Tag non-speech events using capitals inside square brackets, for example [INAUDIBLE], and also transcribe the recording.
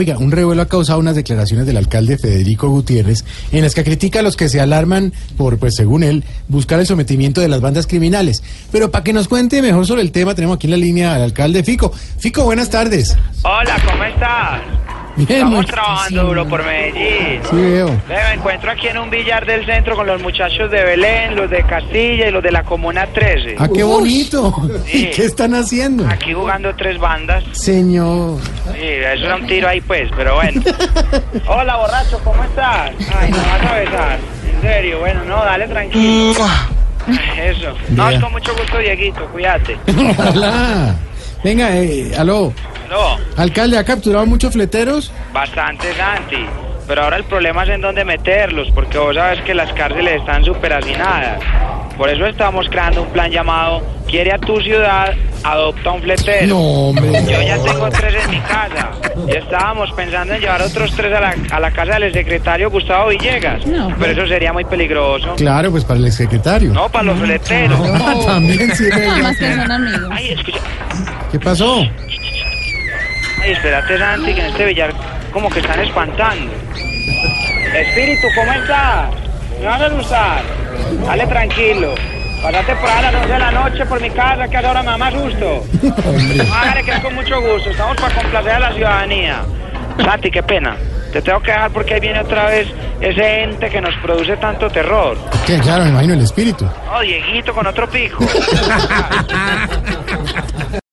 Oiga, un revuelo ha causado unas declaraciones del alcalde Federico Gutiérrez en las que critica a los que se alarman por, pues según él, buscar el sometimiento de las bandas criminales. Pero para que nos cuente mejor sobre el tema, tenemos aquí en la línea al alcalde Fico. Fico, buenas tardes. Hola, ¿cómo estás? Estamos trabajando duro por Medellín. Sí, veo. Ve, Me encuentro aquí en un billar del centro con los muchachos de Belén, los de Castilla y los de la Comuna 13. ¡Ah, qué bonito! ¿Y Sí. qué están haciendo? Aquí jugando tres bandas. Señor. Sí, eso era un tiro ahí pues, pero bueno. Hola, borracho, ¿cómo estás? Ay, me vas a besar. En serio, bueno, no, dale tranquilo. Eso. No, es con mucho gusto, Dieguito, cuídate. [LAUGHS] Hola. Venga, eh, aló. No, Alcalde, ¿ha capturado muchos fleteros? bastante Santi. Pero ahora el problema es en dónde meterlos, porque vos sabes que las cárceles están súper hacinadas. Por eso estamos creando un plan llamado Quiere a tu ciudad, adopta un fletero. No, hombre. Yo ya tengo tres en mi casa. Y estábamos pensando en llevar otros tres a la, a la casa del secretario Gustavo Villegas. Pero eso sería muy peligroso. Claro, pues para el exsecretario. No, para los fleteros. Ah, [LAUGHS] También sí, Además que son amigos. Ay, escucha. ¿Qué pasó? Espérate, Santi, que en este billar como que están espantando. Espíritu, ¿cómo estás? ¿Me vas a asustar? Dale tranquilo. Pásate por ahí a las 11 de la noche por mi casa, que ahora me da más gusto. Hágale que es con mucho gusto. Estamos para complacer a la ciudadanía. Santi, qué pena. Te tengo que dejar porque ahí viene otra vez ese ente que nos produce tanto terror. ¿Qué? Claro, me imagino el espíritu. Oh, Dieguito con otro pico. [LAUGHS]